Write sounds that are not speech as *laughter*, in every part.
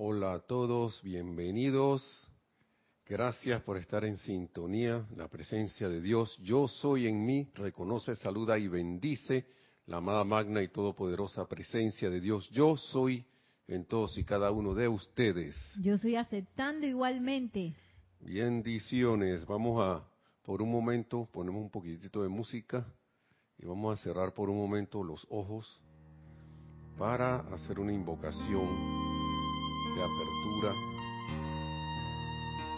Hola a todos, bienvenidos. Gracias por estar en sintonía. La presencia de Dios, yo soy en mí, reconoce, saluda y bendice la amada magna y todopoderosa presencia de Dios. Yo soy en todos y cada uno de ustedes. Yo estoy aceptando igualmente. Bendiciones. Vamos a, por un momento, ponemos un poquitito de música y vamos a cerrar por un momento los ojos para hacer una invocación apertura,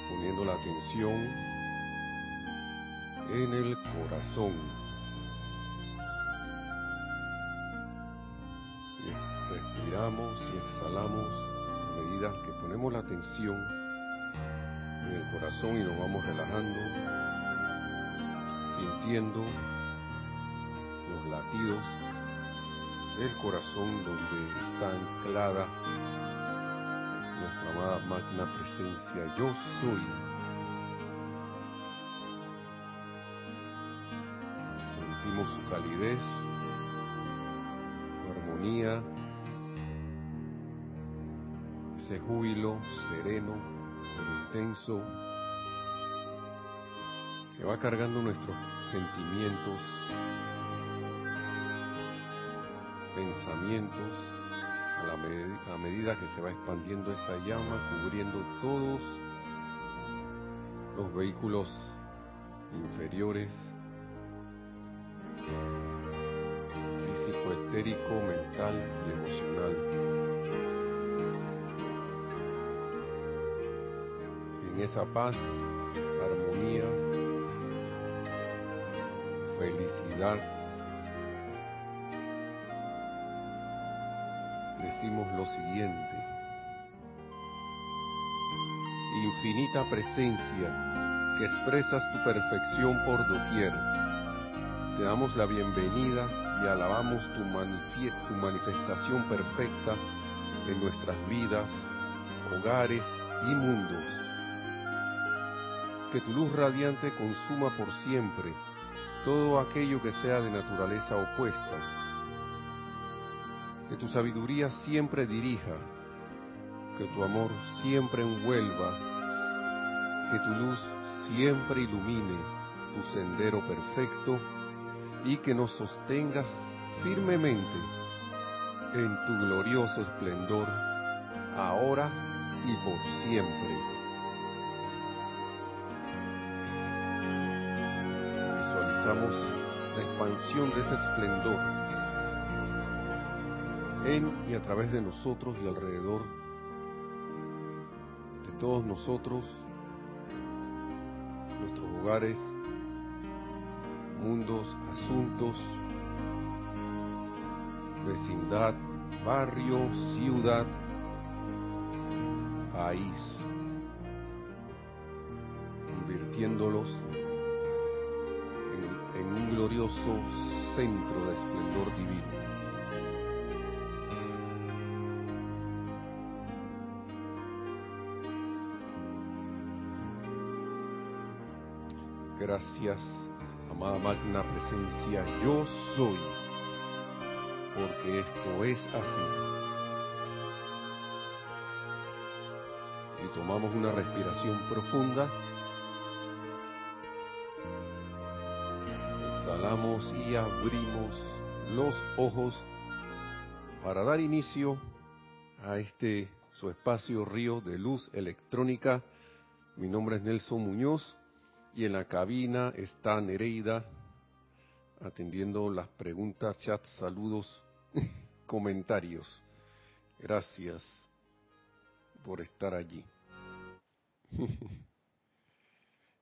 poniendo la atención en el corazón. Y respiramos y exhalamos a medida que ponemos la atención en el corazón y nos vamos relajando, sintiendo los latidos del corazón donde está anclada nuestra amada magna presencia. Yo soy. Sentimos su calidez, su armonía, ese júbilo sereno, pero intenso, que va cargando nuestros sentimientos, pensamientos, a, la medida que se va expandiendo esa llama, cubriendo todos los vehículos inferiores, físico, etérico, mental y emocional. En esa paz, armonía, felicidad, decimos lo siguiente. Infinita presencia que expresas tu perfección por doquier. Te damos la bienvenida y alabamos tu, tu manifestación perfecta en nuestras vidas, hogares y mundos. Que tu luz radiante consuma por siempre todo aquello que sea de naturaleza opuesta que tu sabiduría siempre dirija, que tu amor siempre envuelva, que tu luz siempre ilumine tu sendero perfecto y que nos sostengas firmemente en tu glorioso esplendor, ahora y por siempre. Visualizamos la expansión de ese esplendor y a través de nosotros y alrededor de todos nosotros, nuestros hogares, mundos, asuntos, vecindad, barrio, ciudad, país, convirtiéndolos en un glorioso centro de esplendor divino. Gracias, amada magna presencia, yo soy, porque esto es así. Y tomamos una respiración profunda. Exhalamos y abrimos los ojos para dar inicio a este su espacio río de luz electrónica. Mi nombre es Nelson Muñoz y en la cabina está Nereida atendiendo las preguntas, chats, saludos, *laughs* comentarios. Gracias por estar allí. *laughs*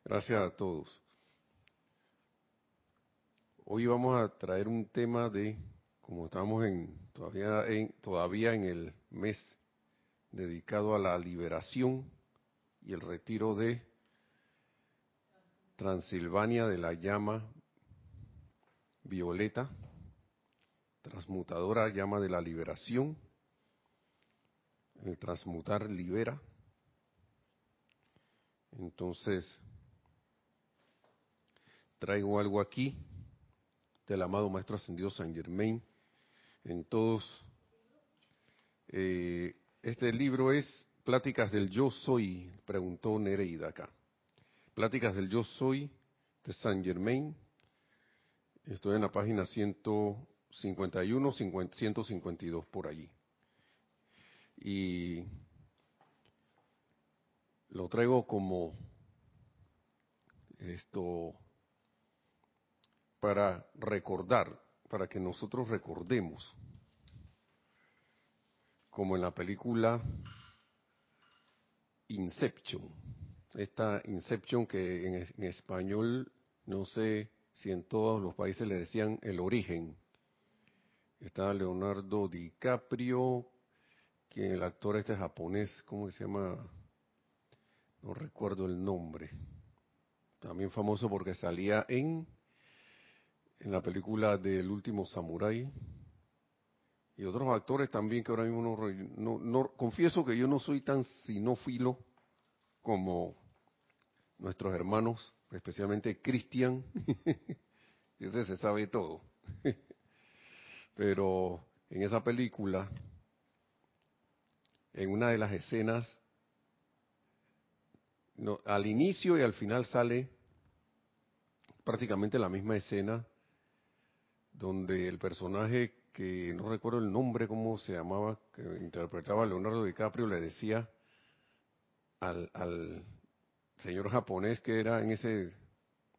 Gracias a todos. Hoy vamos a traer un tema de, como estamos en todavía en todavía en el mes dedicado a la liberación y el retiro de Transilvania de la llama violeta, transmutadora llama de la liberación, el transmutar libera. Entonces, traigo algo aquí del amado Maestro Ascendido San Germain en todos, eh, este libro es Pláticas del Yo Soy, preguntó Nereida acá. Pláticas del Yo Soy de Saint Germain. Estoy en la página 151, 152 por allí. Y lo traigo como esto para recordar, para que nosotros recordemos, como en la película Inception, esta Inception que en, español no sé si en todos los países le decían el origen. Está Leonardo DiCaprio, que el actor este japonés, ¿cómo se llama? No recuerdo el nombre. También famoso porque salía en en la película del último samurái y otros actores también que ahora mismo no, no, confieso que yo no soy tan sinófilo como nuestros hermanos, especialmente Cristian, *laughs* ese se sabe todo. *laughs* Pero en esa película, en una de las escenas, al inicio y al final sale prácticamente la misma escena donde el personaje que no recuerdo el nombre, cómo se llamaba, que interpretaba Leonardo DiCaprio, le decía al, al señor japonés que era en esa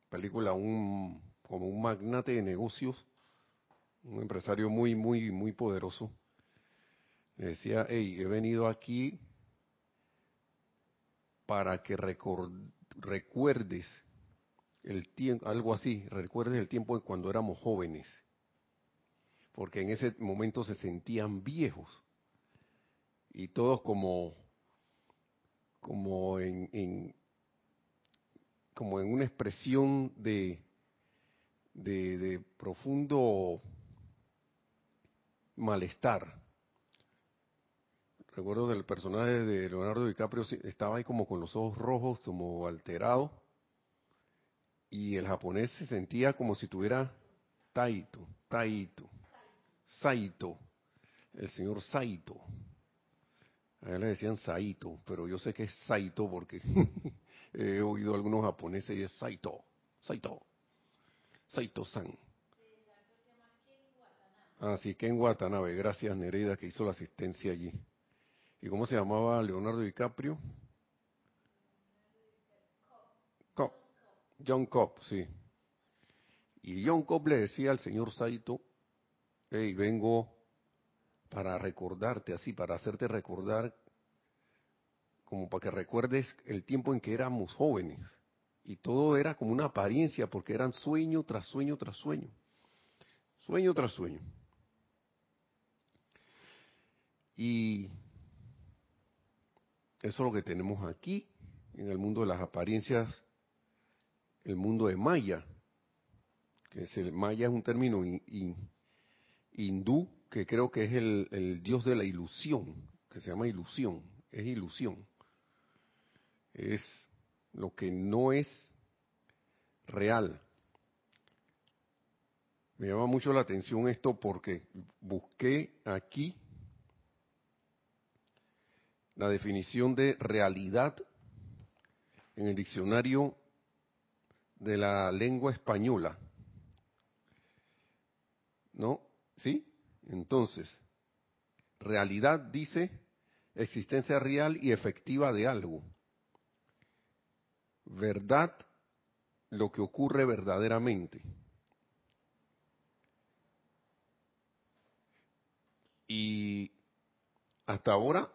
película un como un magnate de negocios, un empresario muy, muy, muy poderoso, le decía, hey, he venido aquí para que recuerdes el tiempo, algo así, recuerdes el tiempo de cuando éramos jóvenes porque en ese momento se sentían viejos. Y todos como como en, como en una expresión de, de, profundo malestar. Recuerdo del personaje de Leonardo DiCaprio estaba ahí como con los ojos rojos, como alterado, y el japonés se sentía como si tuviera taito, taito. Saito, el señor Saito. A él le decían Saito, pero yo sé que es Saito porque *laughs* he oído a algunos japoneses y es Saito, Saito, Saito-san. Ah, sí, Ken Watanabe, gracias Nereida que hizo la asistencia allí. ¿Y cómo se llamaba Leonardo DiCaprio? Cobb. John Cobb, sí. Y John Cobb le decía al señor Saito, hey, vengo para recordarte así, para hacerte recordar, como para que recuerdes el tiempo en que éramos jóvenes. Y todo era como una apariencia, porque eran sueño tras sueño tras sueño. Sueño tras sueño. Y eso es lo que tenemos aquí, en el mundo de las apariencias, el mundo de Maya, que es el Maya es un término hindú, que creo que es el, dios de la ilusión, que se llama ilusión, es ilusión. Es lo que no es real. Me llama mucho la atención esto porque busqué aquí la definición de realidad en el diccionario de la lengua española. ¿No? ¿Sí? Entonces, realidad dice existencia real y efectiva de algo. Verdad, lo que ocurre verdaderamente. Y hasta ahora,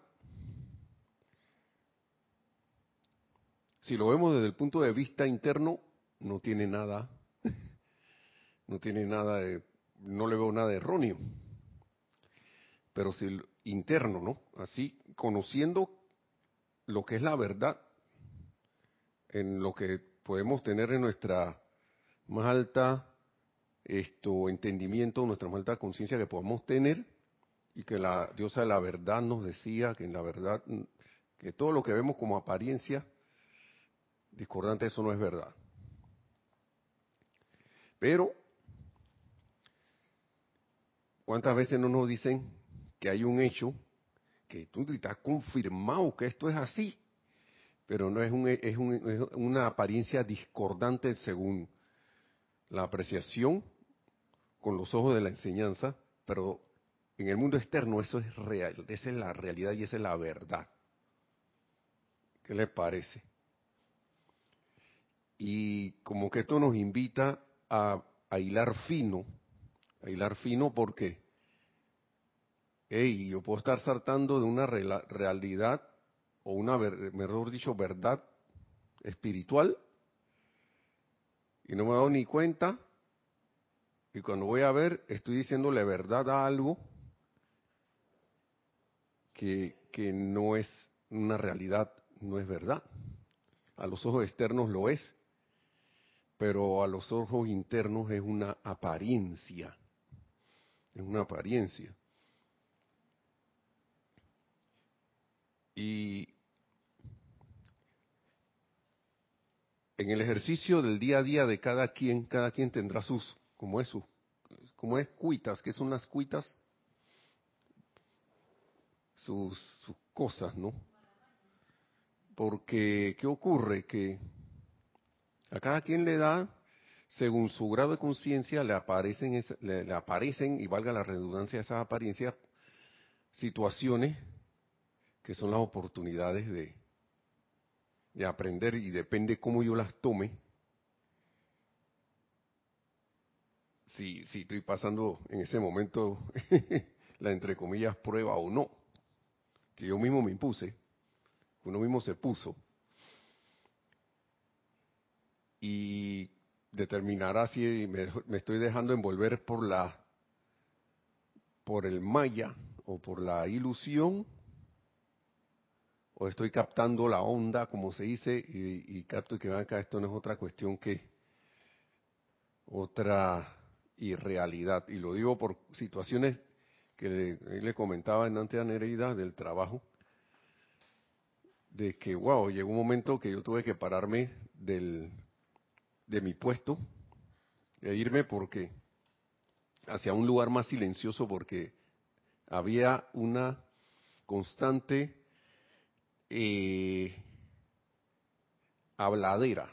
si lo vemos desde el punto de vista interno, no tiene nada, *laughs* no tiene nada de no le veo nada erróneo. Pero si interno, ¿no? Así, conociendo lo que es la verdad, en lo que podemos tener en nuestra más alta esto entendimiento, nuestra más alta conciencia que podamos tener, y que la diosa de la verdad nos decía que en la verdad, que todo lo que vemos como apariencia discordante, eso no es verdad. Pero ¿Cuántas veces no nos dicen que hay un hecho que tú estás confirmado que esto es así, pero no es, un, es, un, es una apariencia discordante según la apreciación con los ojos de la enseñanza, pero en el mundo externo eso es real, esa es la realidad y esa es la verdad. ¿Qué le parece? Y como que esto nos invita a, a hilar fino, a hilar fino porque, hey, yo puedo estar saltando de una realidad o una, mejor dicho, verdad espiritual y no me he dado ni cuenta y cuando voy a ver estoy diciéndole verdad a algo que, que no es una realidad, no es verdad. A los ojos externos lo es, pero a los ojos internos es una apariencia. Es una apariencia. Y en el ejercicio del día a día de cada quien, cada quien tendrá sus, como es su, como es cuitas, que son las cuitas, sus, sus cosas, ¿no? Porque, ¿qué ocurre? Que a cada quien le da, según su grado de conciencia, le aparecen, le, aparecen, y valga la redundancia esas apariencias, situaciones que son las oportunidades de, de aprender y depende cómo yo las tome. Si, si estoy pasando en ese momento *laughs* la entre comillas prueba o no, que yo mismo me impuse, uno mismo se puso, y determinará si me, me estoy dejando envolver por la por el maya o por la ilusión o estoy captando la onda, como se dice, y, capto que acá, esto no es otra cuestión que otra irrealidad. Y lo digo por situaciones que le, comentaba en antes a Nereida del trabajo, de que, wow, llegó un momento que yo tuve que pararme del, de mi puesto e irme porque hacia un lugar más silencioso porque había una constante habladera,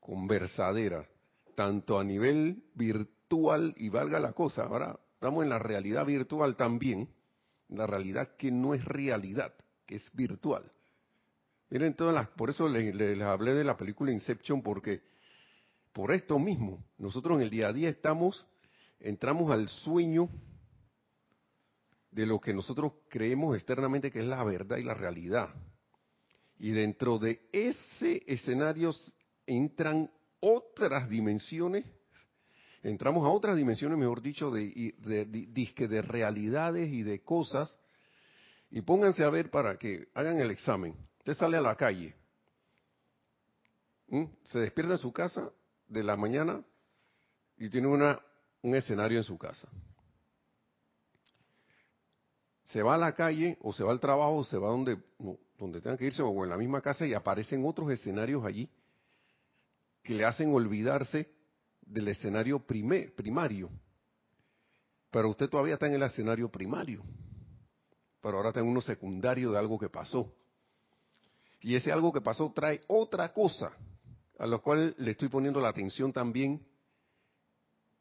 conversadera, tanto a nivel virtual y valga la cosa, ahora estamos en la realidad virtual también, la realidad que no es realidad, que es virtual. Miren todas las, por eso les, les hablé de la película Inception, porque por esto mismo, nosotros en el día a día estamos, entramos al sueño de lo que nosotros creemos externamente que es la verdad y la realidad. Y dentro de ese escenario entran otras dimensiones, entramos a otras dimensiones, mejor dicho, de, de, de, de realidades y de cosas. Y pónganse a ver para que hagan el examen. Usted sale a la calle, se despierta en su casa de la mañana y tiene una, un escenario en su casa se va a la calle o se va al trabajo o se va donde, donde tenga que irse o en la misma casa y aparecen otros escenarios allí que le hacen olvidarse del escenario primario. Pero usted todavía está en el escenario primario. Pero ahora está en uno secundario de algo que pasó. Y ese algo que pasó trae otra cosa, a lo cual le estoy poniendo la atención también.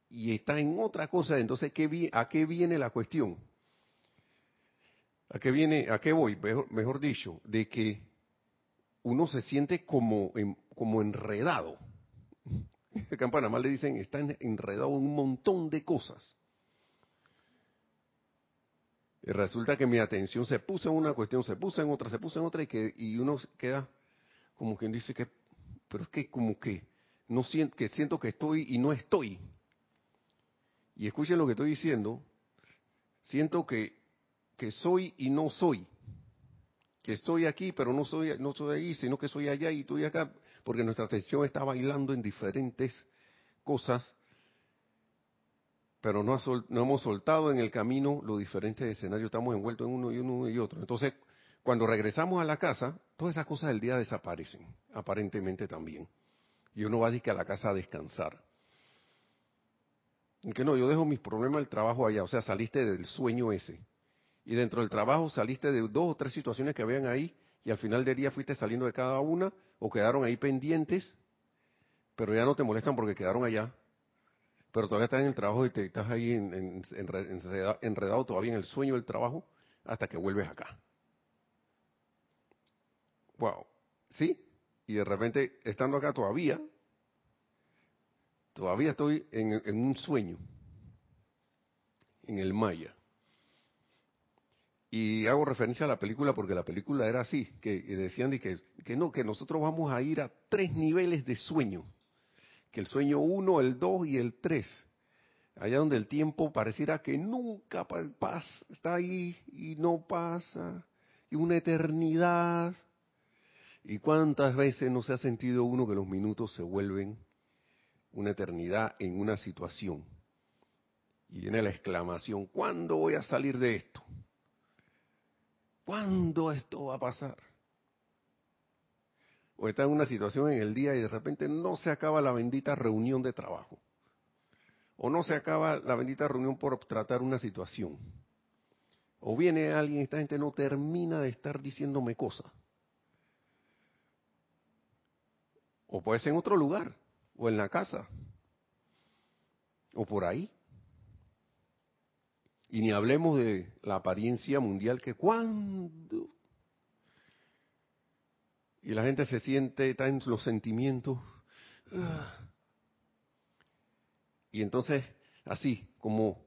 Y está en otra cosa. Entonces, ¿qué, ¿a qué viene la cuestión? ¿A qué viene, a qué voy? Mejor, dicho, de que uno se siente como, como enredado. *laughs* Acá en Panamá le dicen, está enredado en un montón de cosas. Y resulta que mi atención se puso en una cuestión, se puso en otra, se puso en otra y que y uno queda como quien dice que, pero es que como que no siento que siento que estoy y no estoy. Y escuchen lo que estoy diciendo. Siento que que soy y no soy. Que estoy aquí, pero no soy, no soy ahí, sino que soy allá y estoy acá, porque nuestra atención está bailando en diferentes cosas, pero no, no hemos soltado en el camino los diferentes escenarios, estamos envueltos en uno y uno y otro. Entonces, cuando regresamos a la casa, todas esas cosas del día desaparecen, aparentemente también. Y uno va a a la casa a descansar. que no, yo dejo mis problemas del trabajo allá, o sea, saliste del sueño ese Y dentro del trabajo saliste de dos o tres situaciones que habían ahí y al final del día fuiste saliendo de cada una o quedaron ahí pendientes, pero ya no te molestan porque quedaron allá. Pero todavía estás en el trabajo y te estás ahí enredado todavía en el sueño del trabajo hasta que vuelves acá. Wow. ¿Sí? Y de repente, estando acá todavía, todavía estoy en, un sueño, en el Maya. Y hago referencia a la película porque la película era así, que decían que, no, que nosotros vamos a ir a tres niveles de sueño, que el sueño uno, el dos y el tres, allá donde el tiempo pareciera que nunca pasa, está ahí y no pasa, y una eternidad. ¿Y cuántas veces no se ha sentido uno que los minutos se vuelven una eternidad en una situación? Y viene la exclamación, ¿cuándo voy a salir de esto? ¿Cuándo esto va a pasar? O está en una situación en el día y de repente no se acaba la bendita reunión de trabajo. O no se acaba la bendita reunión por tratar una situación. O viene alguien, esta gente no termina de estar diciéndome cosas. O puede ser en otro lugar, o en la casa, o por ahí. Y ni hablemos de la apariencia mundial que cuando. Y la gente se siente, está en los sentimientos. Y entonces, así, como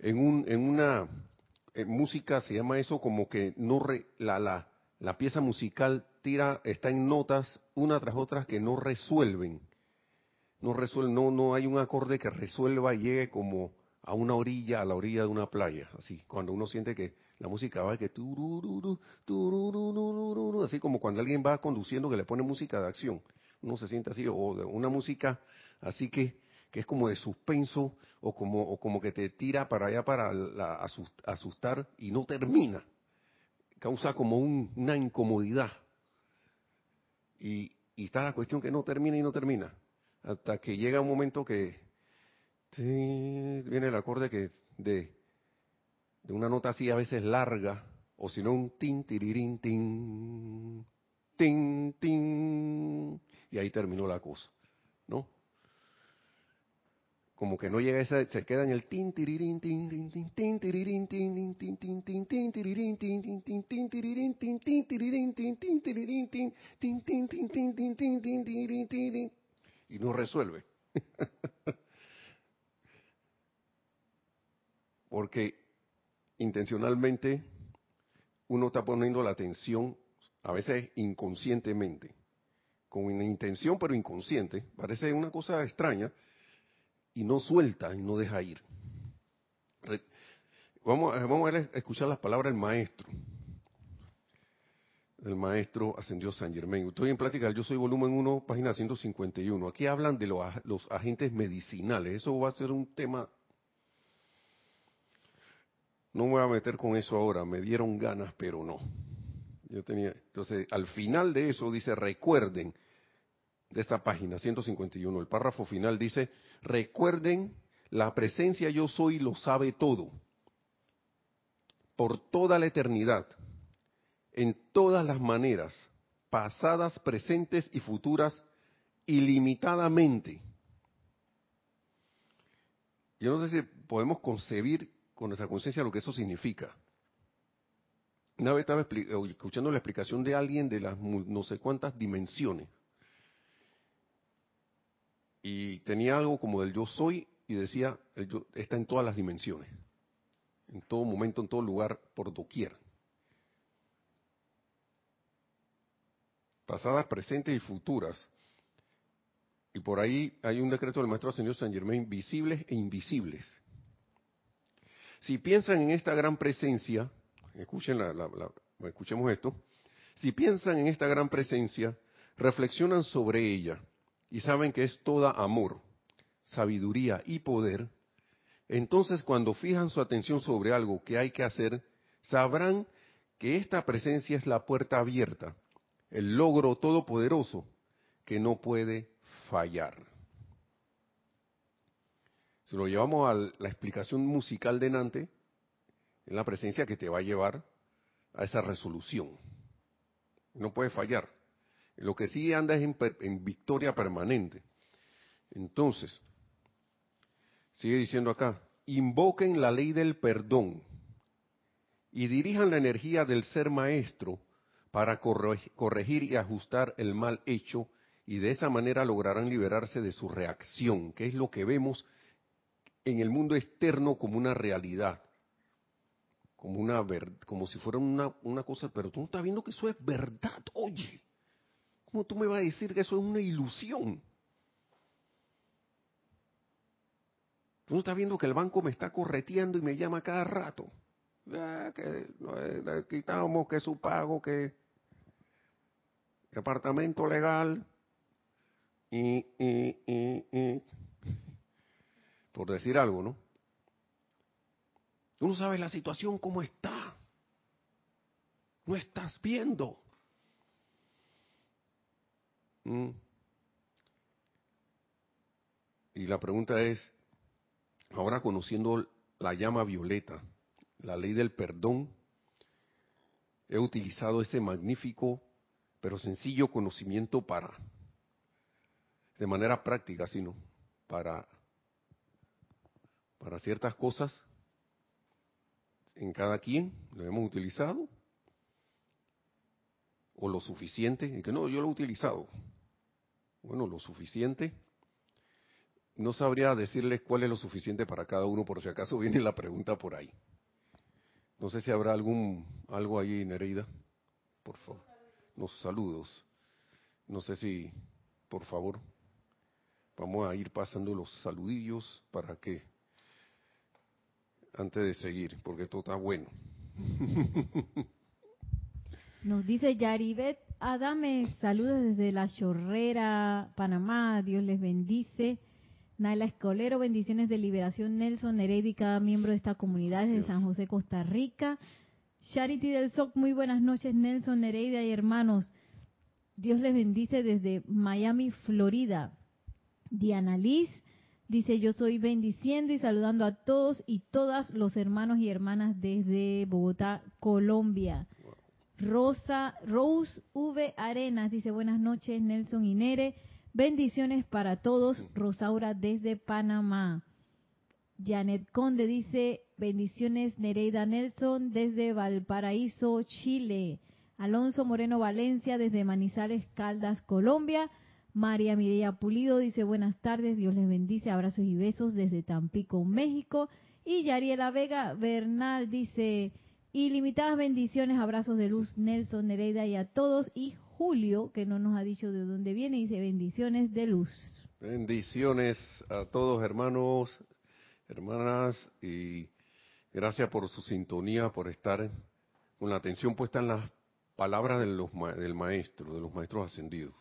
en, un, en una música se llama eso como que no la, la, la pieza musical tira, está en notas una tras otras que no resuelven. No resuelven, no, no hay un acorde que resuelva y llegue como a una orilla, a la orilla de una playa, así, cuando uno siente que la música va que así como cuando alguien va conduciendo que le pone música de acción, uno se siente así, o una música así que, que es como de suspenso, o como, o como que te tira para allá para asustar y no termina, causa como una incomodidad. Y, y está la cuestión que no termina y no termina, hasta que llega un momento que Sí, viene el acorde que de, de una nota así a veces larga, o si no un tin, tirirín, tin, tin, tin, y ahí terminó la cosa, ¿no? Como que no llega esa, se queda en el tin, tirirín, tin, tin, tin, tin, tirirín, tin, tin, tin, tin, tin, tirirín, tin, tin, tin, tin, tirirín, tin, tin, tirirín, tin, tin, tirirín, tin, tin, tin, tin, tin, tin, tin, tin, tirirín, tin, y no resuelve. Porque intencionalmente uno está poniendo la atención, a veces inconscientemente, con una intención pero inconsciente, parece una cosa extraña, y no suelta y no deja ir. Vamos, vamos a escuchar las palabras del maestro. El maestro ascendió San Germain. Estoy en plática Yo Soy Volumen 1, página 151. Aquí hablan de los, los agentes medicinales. Eso va a ser un tema no me voy a meter con eso ahora, me dieron ganas, pero no. Yo tenía, entonces, al final de eso dice, recuerden, de esta página 151, el párrafo final dice, recuerden, la presencia yo soy lo sabe todo, por toda la eternidad, en todas las maneras, pasadas, presentes y futuras, ilimitadamente. Yo no sé si podemos concebir con nuestra conciencia lo que eso significa. Una vez estaba eh, escuchando la explicación de alguien de las no sé cuántas dimensiones. Y tenía algo como del yo soy y decía, yo está en todas las dimensiones. En todo momento, en todo lugar, por doquier. Pasadas, presentes y futuras. Y por ahí hay un decreto del Maestro Señor San Germain, visibles e invisibles. Si piensan en esta gran presencia, escuchen escuchemos esto, si piensan en esta gran presencia, reflexionan sobre ella y saben que es toda amor, sabiduría y poder, entonces cuando fijan su atención sobre algo que hay que hacer, sabrán que esta presencia es la puerta abierta, el logro todopoderoso que no puede fallar. Si lo llevamos a la explicación musical de Nante, Es la presencia que te va a llevar a esa resolución. No puede fallar. Lo que sí anda es en, victoria permanente. Entonces, sigue diciendo acá, invoquen la ley del perdón y dirijan la energía del ser maestro para corregir y ajustar el mal hecho y de esa manera lograrán liberarse de su reacción, que es lo que vemos en el mundo externo como una realidad, como una como si fuera una, una cosa, pero tú no estás viendo que eso es verdad, oye. ¿Cómo tú me vas a decir que eso es una ilusión? Tú no estás viendo que el banco me está correteando y me llama cada rato. Ya, que no, quitamos que su pago, que departamento legal, y, y, y, por decir algo, ¿no? Tú no sabes la situación cómo está. No estás viendo. Mm. Y la pregunta es, ahora conociendo la llama violeta, la ley del perdón, he utilizado ese magnífico pero sencillo conocimiento para, de manera práctica, sino para, para ciertas cosas en cada quien, lo hemos utilizado, o lo suficiente, y que no, yo lo he utilizado. Bueno, lo suficiente. No sabría decirles cuál es lo suficiente para cada uno, por si acaso *laughs* viene la pregunta por ahí. No sé si habrá algún algo ahí, Nereida. Por favor. Los saludos. No sé si, por favor, vamos a ir pasando los saludillos para que, antes de seguir, porque esto está bueno. *laughs* Nos dice Yaribet Adame, saludos desde La Chorrera, Panamá, Dios les bendice. Naila Escolero, bendiciones de liberación. Nelson Neredi, cada miembro de esta comunidad de San José, Costa Rica. Charity del SOC, muy buenas noches. Nelson Nereida y hermanos. Dios les bendice desde Miami, Florida. Diana Liz dice: Yo soy bendiciendo y saludando a todos y todas los hermanos y hermanas desde Bogotá, Colombia. Rosa, Rose V. Arenas dice: Buenas noches, Nelson y Nere. Bendiciones para todos. Rosaura desde Panamá. Janet Conde dice, bendiciones Nereida Nelson desde Valparaíso, Chile. Alonso Moreno Valencia desde Manizales, Caldas, Colombia. María Mireya Pulido dice, buenas tardes, Dios les bendice, abrazos y besos desde Tampico, México. Y Yariela Vega Bernal dice, ilimitadas bendiciones, abrazos de luz, Nelson, Nereida y a todos. Y Julio, que no nos ha dicho de dónde viene, dice, bendiciones de luz. Bendiciones a todos hermanos hermanas, y gracias por su sintonía, por estar con la atención puesta en las palabras del maestro, de los maestros ascendidos.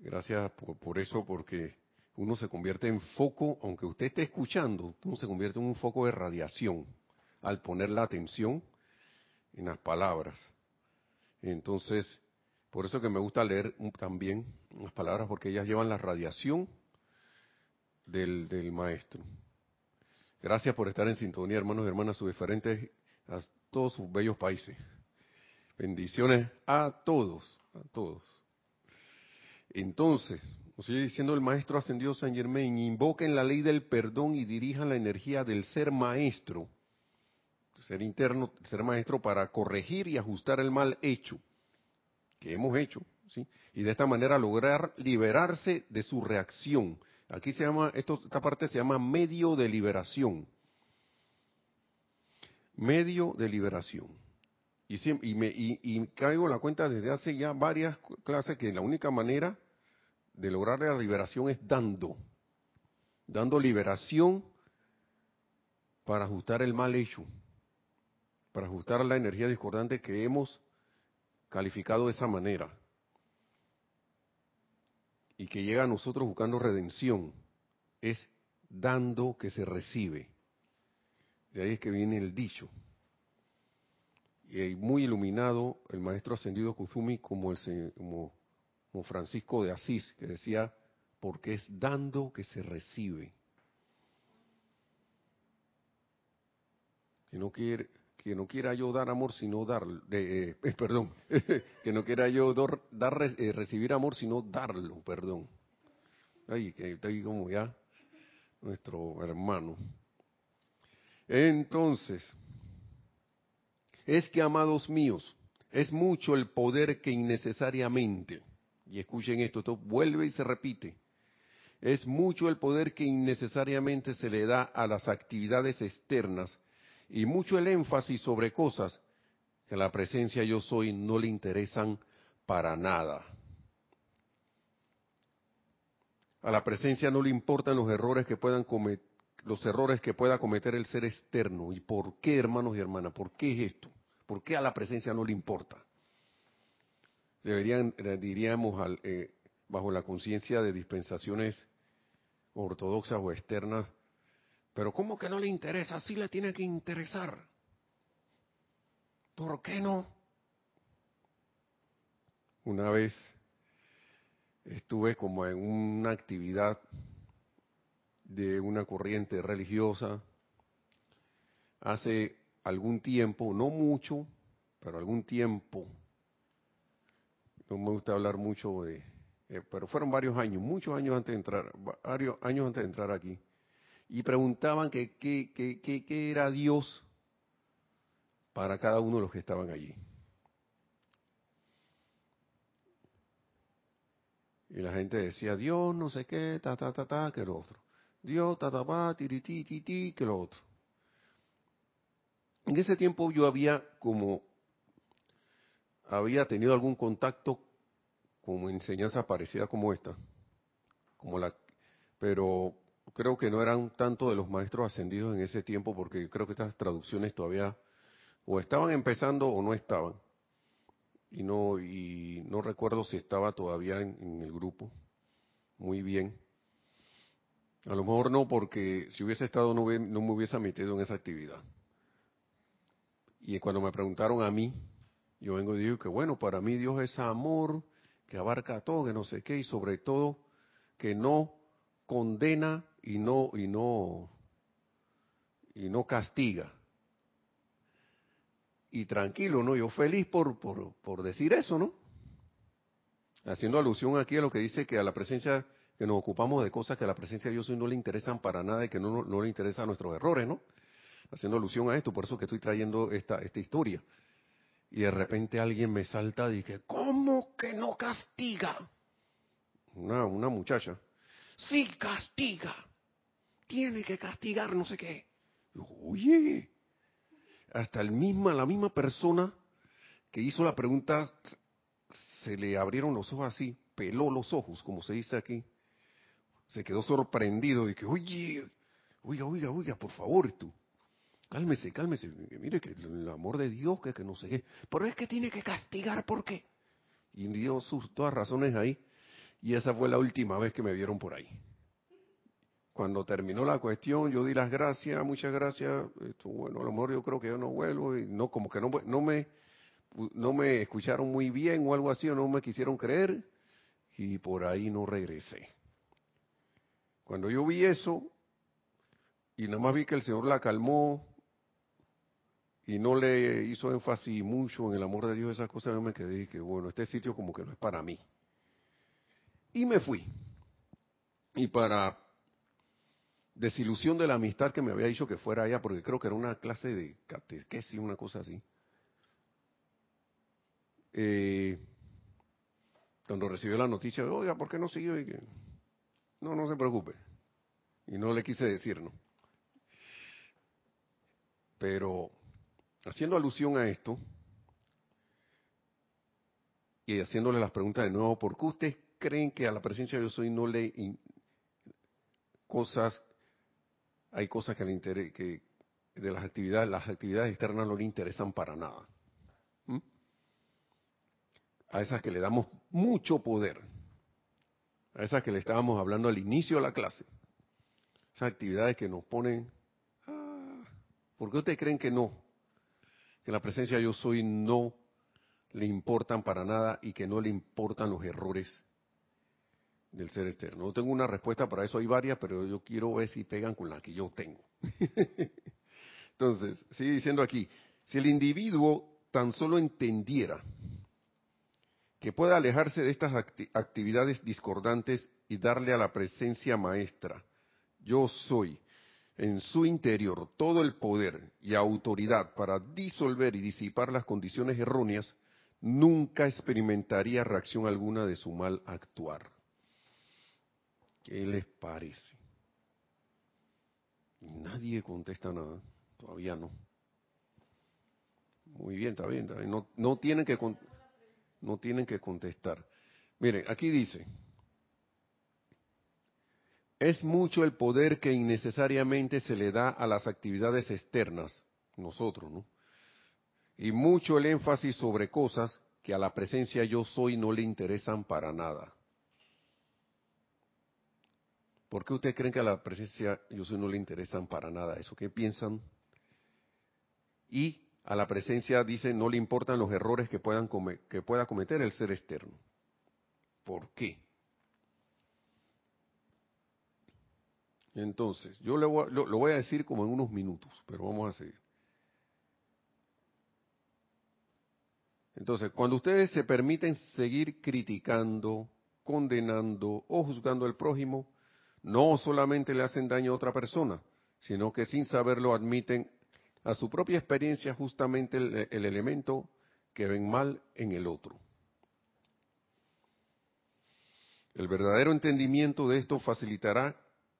Gracias por, eso, porque uno se convierte en foco, aunque usted esté escuchando, uno se convierte en un foco de radiación al poner la atención en las palabras. Entonces, por eso que me gusta leer también las palabras, porque ellas llevan la radiación del, del maestro. Gracias por estar en sintonía, hermanos y hermanas, sus diferentes, a todos sus bellos países. Bendiciones a todos, a todos. Entonces, nos sigue diciendo el maestro ascendido San Germain, invoquen la ley del perdón y dirijan la energía del ser maestro, ser interno, ser maestro para corregir y ajustar el mal hecho que hemos hecho, ¿sí? Y de esta manera lograr liberarse de su reacción Aquí se llama, esto, esta parte se llama medio de liberación. Medio de liberación. Y, me, y, caigo en la cuenta desde hace ya varias clases que la única manera de lograr la liberación es dando. Dando liberación para ajustar el mal hecho. Para ajustar la energía discordante que hemos calificado de esa manera y que llega a nosotros buscando redención, es dando que se recibe. De ahí es que viene el dicho. Y muy iluminado el maestro ascendido Kuzumi como, el, como, como Francisco de Asís, que decía, porque es dando que se recibe. que no quiere que no quiera yo dar amor sino dar eh, *laughs* perdón *laughs* que no quiera yo dar, eh, recibir amor sino darlo perdón ay que estoy como ya nuestro hermano entonces es que amados míos es mucho el poder que innecesariamente y escuchen esto esto vuelve y se repite es mucho el poder que innecesariamente se le da a las actividades externas y mucho el énfasis sobre cosas que la presencia yo soy no le interesan para nada. A la presencia no le importan los errores que puedan cometer, los errores que pueda cometer el ser externo. ¿Y por qué, hermanos y hermanas? ¿Por qué es esto? ¿Por qué a la presencia no le importa? Deberían, eh, diríamos, eh, bajo la conciencia de dispensaciones ortodoxas o externas, pero ¿cómo que no le interesa? Sí le tiene que interesar. ¿Por qué no? Una vez estuve como en una actividad de una corriente religiosa hace algún tiempo, no mucho, pero algún tiempo. No me gusta hablar mucho de, eh, pero fueron varios años, muchos años antes de entrar, varios años antes de entrar aquí, y preguntaban que qué era Dios para cada uno de los que estaban allí. Y la gente decía, Dios no sé qué, ta, ta, ta, ta, que lo otro. Dios, ta, ta, ta, ti, ti, ti, que lo otro. En ese tiempo yo había como, había tenido algún contacto como enseñanza parecida como esta, como la, pero creo que no eran tanto de los maestros ascendidos en ese tiempo, porque creo que estas traducciones todavía o estaban empezando o no estaban. Y no, y no recuerdo si estaba todavía en, el grupo. Muy bien. A lo mejor no, porque si hubiese estado no, no me hubiese metido en esa actividad. Y cuando me preguntaron a mí, yo vengo y digo que bueno, para mí Dios es amor, que abarca todo, que no sé qué, y sobre todo que no condena y no y no y no castiga. Y tranquilo, ¿no? Yo feliz por, por, por decir eso, ¿no? Haciendo alusión aquí a lo que dice que a la presencia, que nos ocupamos de cosas que a la presencia de Dios no le interesan para nada y que no, no, le interesan nuestros errores, ¿no? Haciendo alusión a esto, por eso que estoy trayendo esta, historia y de repente alguien me salta y dice, ¿cómo que no castiga? Una, una muchacha, sí castiga, tiene que castigar no sé qué. Oye, hasta el misma, la misma persona que hizo la pregunta, se le abrieron los ojos así, peló los ojos, como se dice aquí. Se quedó sorprendido y que, oye, oiga, oiga, oiga, por favor, tú, Cálmese, cálmese. Mire que el amor de Dios, que, no sé qué. Pero es que tiene que castigar, ¿por qué? Y dio sus todas razones ahí. Y esa fue la última vez que me vieron por ahí. Cuando terminó la cuestión, yo di las gracias, muchas gracias. Esto, bueno, a lo yo creo que yo no vuelvo. Y no, como que no, no, me, no me escucharon muy bien o algo así, o no me quisieron creer. Y por ahí no regresé. Cuando yo vi eso, y nada más vi que el Señor la calmó, y no le hizo énfasis mucho en el amor de Dios, esas cosas, yo me quedé y que bueno, este sitio como que no es para mí. Y me fui. Y para desilusión de la amistad que me había dicho que fuera allá, porque creo que era una clase de catequesis, una cosa así. Eh, cuando recibió la noticia, oiga, ¿por qué no siguió? Y que, no, no se preocupe. Y no le quise decir, ¿no? Pero Haciendo alusión a esto, y haciéndole las preguntas de nuevo, ¿por qué ustedes creen que a la presencia de yo soy no le cosas, hay cosas que le de las actividades, las actividades externas no le interesan para nada? ¿Mm? A esas que le damos mucho poder, a esas que le estábamos hablando al inicio de la clase, esas actividades que nos ponen, ah, ¿por qué ustedes creen que no? Que la presencia yo soy no le importan para nada y que no le importan los errores del ser externo. No tengo una respuesta para eso, hay varias, pero yo quiero ver si pegan con la que yo tengo. *laughs* Entonces, sigue diciendo aquí, si el individuo tan solo entendiera que puede alejarse de estas actividades discordantes y darle a la presencia maestra, yo soy, en su interior todo el poder y autoridad para disolver y disipar las condiciones erróneas, nunca experimentaría reacción alguna de su mal actuar. ¿Qué les parece? Nadie contesta nada, todavía no. Muy bien, está bien, No, no, tienen que, no tienen que contestar. Miren, aquí dice, es mucho el poder que innecesariamente se le da a las actividades externas, nosotros, ¿no? Y mucho el énfasis sobre cosas que a la presencia yo soy no le interesan para nada. ¿Por qué ustedes creen que a la presencia yo soy no le interesan para nada eso? ¿Qué piensan? Y a la presencia dice no le importan los errores que, puedan que pueda cometer el ser externo. ¿Por qué? Entonces, yo lo, voy a decir como en unos minutos, pero vamos a seguir. Entonces, cuando ustedes se permiten seguir criticando, condenando o juzgando al prójimo, no solamente le hacen daño a otra persona, sino que sin saberlo admiten a su propia experiencia justamente el, el elemento que ven mal en el otro. El verdadero entendimiento de esto facilitará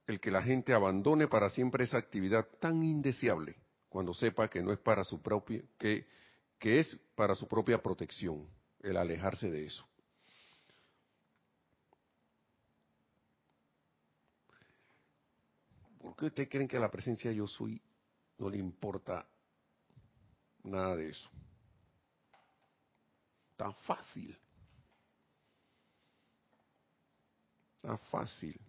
el que la gente abandone para siempre esa actividad tan indeseable cuando sepa que no es para su propia que, que es para su propia protección el alejarse de eso. ¿Por qué ustedes creen que a la presencia yo soy no le importa nada de eso? Tan fácil. Tan fácil.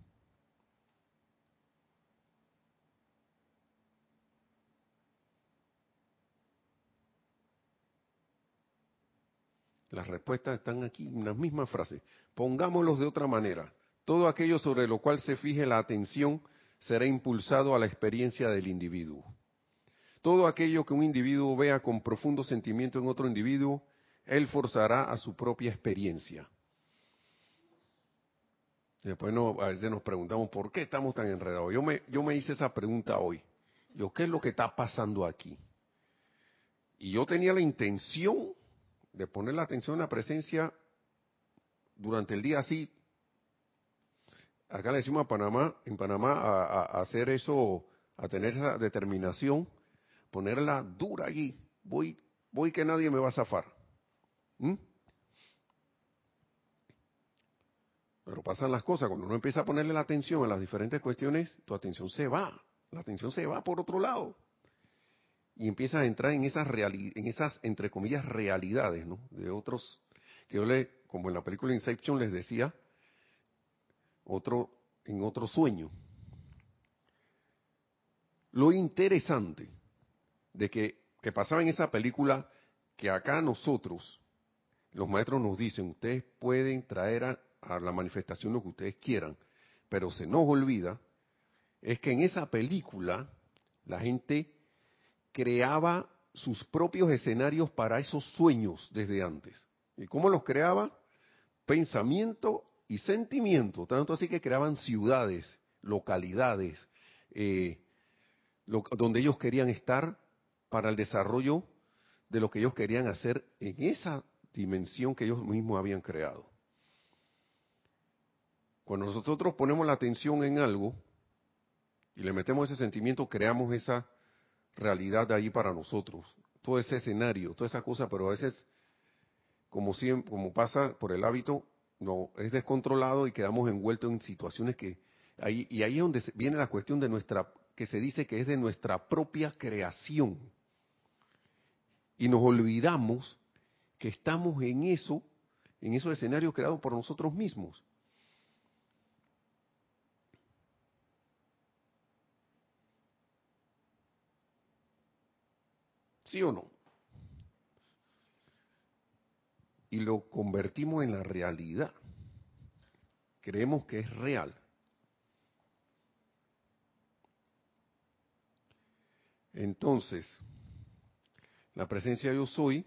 Las respuestas están aquí en las mismas frases. Pongámoslos de otra manera. Todo aquello sobre lo cual se fije la atención será impulsado a la experiencia del individuo. Todo aquello que un individuo vea con profundo sentimiento en otro individuo, él forzará a su propia experiencia. Después a veces nos preguntamos por qué estamos tan enredados. Yo me, hice esa pregunta hoy. ¿qué es lo que está pasando aquí? Y yo tenía la intención de poner la atención en la presencia durante el día así. Acá le decimos a Panamá, en Panamá, a, hacer eso, a tener esa determinación, ponerla dura allí. Voy, voy que nadie me va a zafar. ¿Mm? Pero pasan las cosas, cuando uno empieza a ponerle la atención a las diferentes cuestiones, tu atención se va, la atención se va por otro lado y empiezas a entrar en esas, en esas entre comillas, realidades, ¿no? De otros, que yo le, como en la película Inception les decía, otro, en otro sueño. Lo interesante de que, que pasaba en esa película, que acá nosotros, los maestros nos dicen, ustedes pueden traer a la manifestación lo que ustedes quieran, pero se nos olvida, es que en esa película la gente creaba sus propios escenarios para esos sueños desde antes. ¿Y cómo los creaba? Pensamiento y sentimiento, tanto así que creaban ciudades, localidades, eh, donde ellos querían estar para el desarrollo de lo que ellos querían hacer en esa dimensión que ellos mismos habían creado. Cuando nosotros ponemos la atención en algo y le metemos ese sentimiento, creamos esa realidad ahí para nosotros. Todo ese escenario, toda esa cosa, pero a veces, como, siempre, como pasa por el hábito, no es descontrolado y quedamos envueltos en situaciones que ahí y ahí es donde viene la cuestión de nuestra que se dice que es de nuestra propia creación y nos olvidamos que estamos en eso en esos escenarios creados por nosotros mismos ¿Sí o no? Y lo convertimos en la realidad. Creemos que es real. Entonces, la presencia yo soy,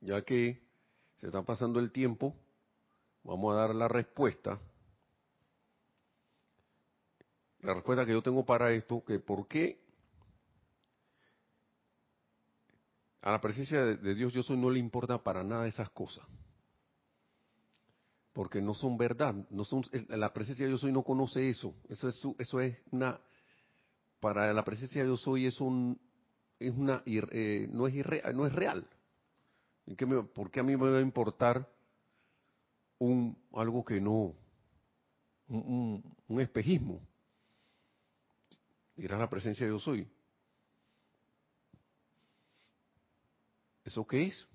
ya que se está pasando el tiempo, vamos a dar la respuesta. La respuesta que yo tengo para esto, que por qué a la presencia de, Dios yo soy no le importa para nada esas cosas. Porque no son verdad, no son la presencia de yo soy no conoce eso. Eso es eso es una para la presencia de yo soy es un es una eh, no es irreal, no es real. ¿Por qué a mí me va a importar un algo que no un, un espejismo? Dirá la presencia de yo soy. ¿Eso qué es?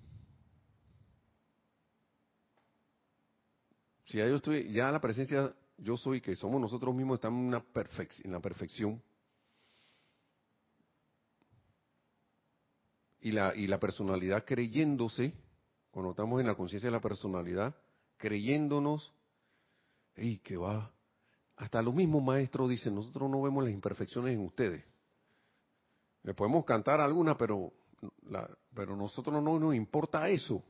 Si ya yo estoy, ya la presencia yo soy, que somos nosotros mismos, estamos en, una en la perfección. Y la, y la personalidad creyéndose, cuando estamos en la conciencia de la personalidad, creyéndonos, y que va, hasta los mismos maestros dicen, nosotros no vemos las imperfecciones en ustedes. Le podemos cantar alguna, pero pero a nosotros no nos importa eso.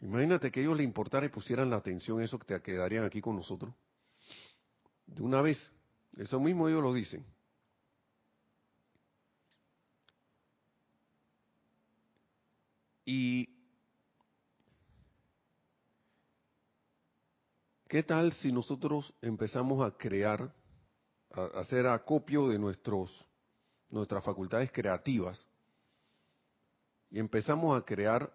Imagínate que ellos le importara y pusieran la atención a eso que te quedarían aquí con nosotros. De una vez. Eso mismo ellos lo dicen. Y ¿qué tal si nosotros empezamos a crear, a hacer acopio de nuestros nuestras facultades creativas y empezamos a crear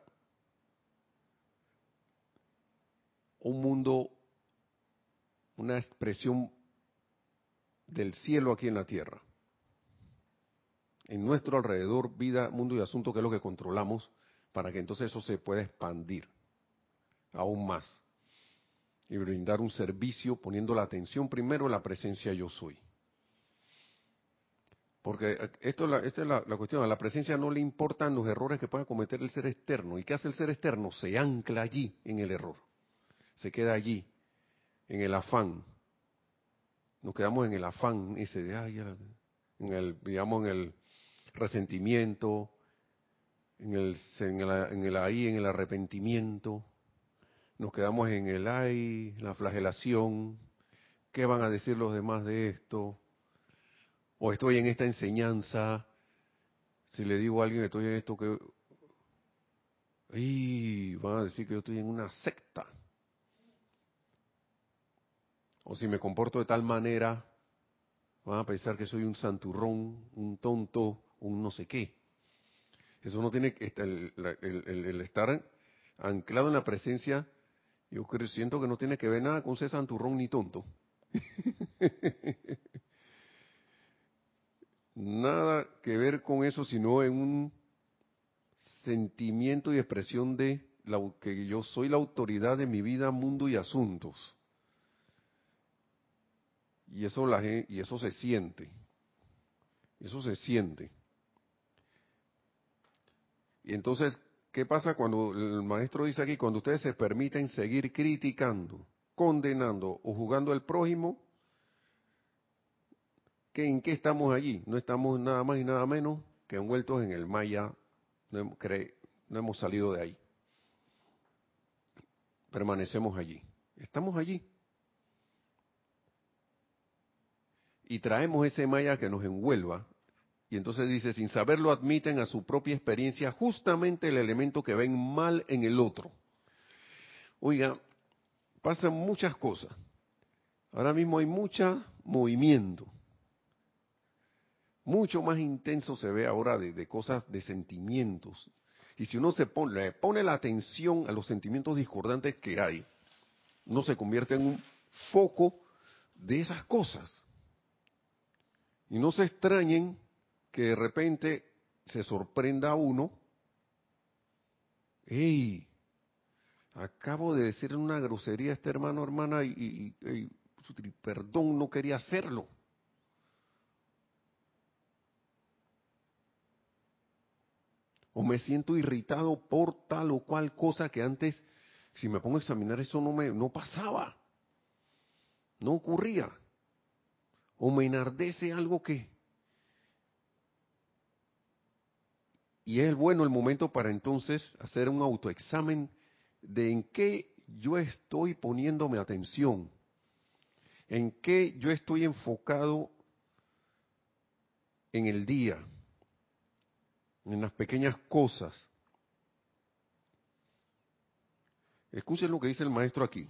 un mundo, una expresión del cielo aquí en la tierra. En nuestro alrededor, vida, mundo y asunto, que es lo que controlamos, para que entonces eso se pueda expandir aún más y brindar un servicio poniendo la atención primero en la presencia yo soy. Porque eh, esto, esta es la, cuestión, a la presencia no le importan los errores que pueda cometer el ser externo. ¿Y qué hace el ser externo? Se ancla allí en el error. Se queda allí, en el afán. Nos quedamos en el afán ese de, ay, en el, digamos, en el resentimiento, en el, en el, ahí, en el arrepentimiento. Nos quedamos en el ay, la flagelación. ¿Qué van a decir los demás de esto? O estoy en esta enseñanza, si le digo a alguien que estoy en esto, que y van a decir que yo estoy en una secta. O si me comporto de tal manera, van a pensar que soy un santurrón, un tonto, un no sé qué. Eso no tiene que el, el, estar anclado en la presencia, yo creo, siento que no tiene que ver nada con ser santurrón ni tonto. *laughs* nada que ver con eso, sino en un sentimiento y expresión de que yo soy la autoridad de mi vida, mundo y asuntos. Y eso, la, y eso se siente. Eso se siente. Y entonces, ¿qué pasa cuando el maestro dice aquí, cuando ustedes se permiten seguir criticando, condenando o jugando al prójimo, ¿En qué estamos allí? No estamos nada más y nada menos que envueltos en el Maya, no hemos, no hemos salido de ahí. Permanecemos allí. Estamos allí. Y traemos ese Maya que nos envuelva. Y entonces dice, sin saberlo admiten a su propia experiencia justamente el elemento que ven mal en el otro. Oiga, pasan muchas cosas. Ahora mismo hay mucho movimiento mucho más intenso se ve ahora de, cosas, de sentimientos. Y si uno se pone, le pone la atención a los sentimientos discordantes que hay, uno se convierte en un foco de esas cosas. Y no se extrañen que de repente se sorprenda a uno, ¡Ey! Acabo de decir una grosería a este hermano hermana y, y perdón, no quería hacerlo. O me siento irritado por tal o cual cosa que antes, si me pongo a examinar eso no me no pasaba, no ocurría. o me enardece algo que... Y es bueno el momento para entonces hacer un autoexamen de en qué yo estoy poniéndome atención, en qué yo estoy enfocado en el día, en las pequeñas cosas. Escuchen lo que dice el maestro aquí.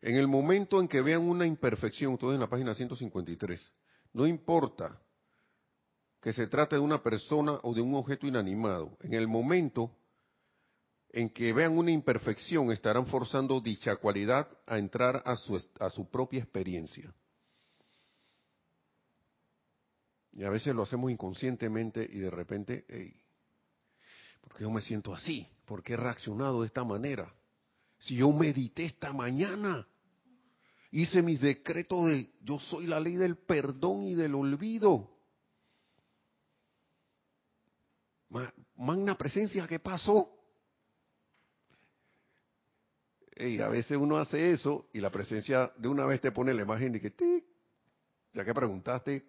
En el momento en que vean una imperfección, todo en la página 153, no importa que se trate de una persona o de un objeto inanimado, en el momento en que vean una imperfección estarán forzando dicha cualidad a entrar a su, a su propia experiencia. Y a veces lo hacemos inconscientemente y de repente, hey, ¿por qué yo me siento así? ¿Por qué he reaccionado de esta manera? Si yo medité esta mañana, hice mis decretos de yo soy la ley del perdón y del olvido. Magna presencia, ¿qué pasó? Y a veces uno hace eso y la presencia de una vez te pone la imagen de que, ya que preguntaste,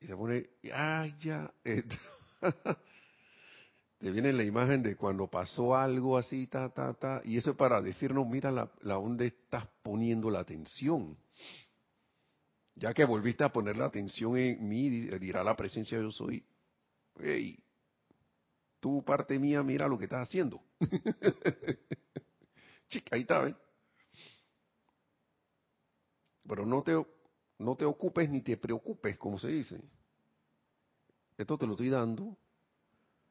y se pone, ay, ya. *laughs* te viene la imagen de cuando pasó algo así, ta, ta, ta, y eso es para decirnos, mira la, la estás poniendo la atención. Ya que volviste a poner la atención en mí, dirá la presencia yo soy, tú parte mía, mira lo que estás haciendo. *laughs* Chica, ahí está, ¿eh? Pero no te, no te ocupes ni te preocupes, como se dice. Esto te lo estoy dando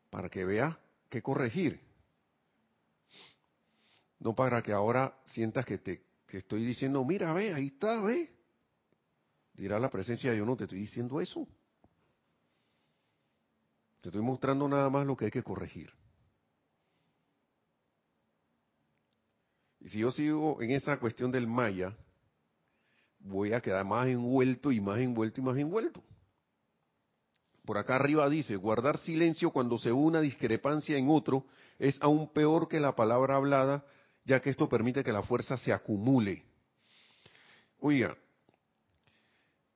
para que veas qué corregir. No para que ahora sientas que te que estoy diciendo, mira, ve, ahí está, ve. Dirá la presencia, yo no te estoy diciendo eso. Te estoy mostrando nada más lo que hay que corregir. Y si yo sigo en esa cuestión del maya, voy a quedar más envuelto y más envuelto y más envuelto por acá arriba dice, guardar silencio cuando se una discrepancia en otro es aún peor que la palabra hablada, ya que esto permite que la fuerza se acumule. Oiga,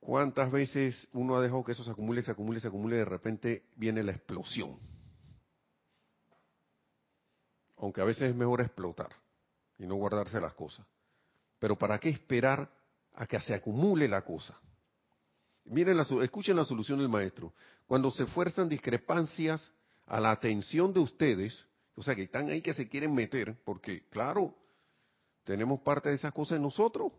¿cuántas veces uno ha dejado que eso se acumule, se acumule, se acumule y de repente viene la explosión? Aunque a veces es mejor explotar y no guardarse las cosas. Pero ¿para qué esperar a que se acumule la cosa? Miren, la, escuchen la solución del maestro. Cuando se fuerzan discrepancias a la atención de ustedes, o sea, que están ahí que se quieren meter, porque claro, tenemos parte de esas cosas en nosotros.